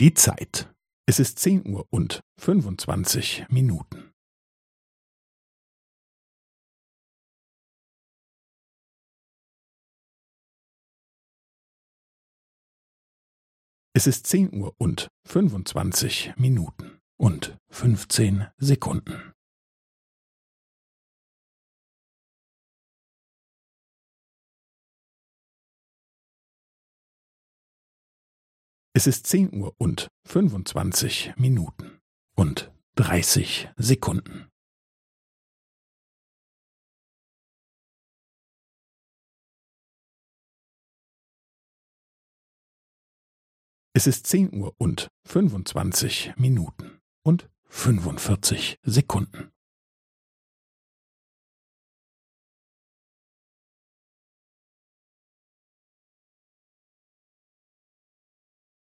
Die Zeit. Es ist zehn Uhr und fünfundzwanzig Minuten. Es ist zehn Uhr und fünfundzwanzig Minuten und fünfzehn Sekunden. Es ist zehn Uhr und fünfundzwanzig Minuten und dreißig Sekunden. Es ist zehn Uhr und fünfundzwanzig Minuten und fünfundvierzig Sekunden.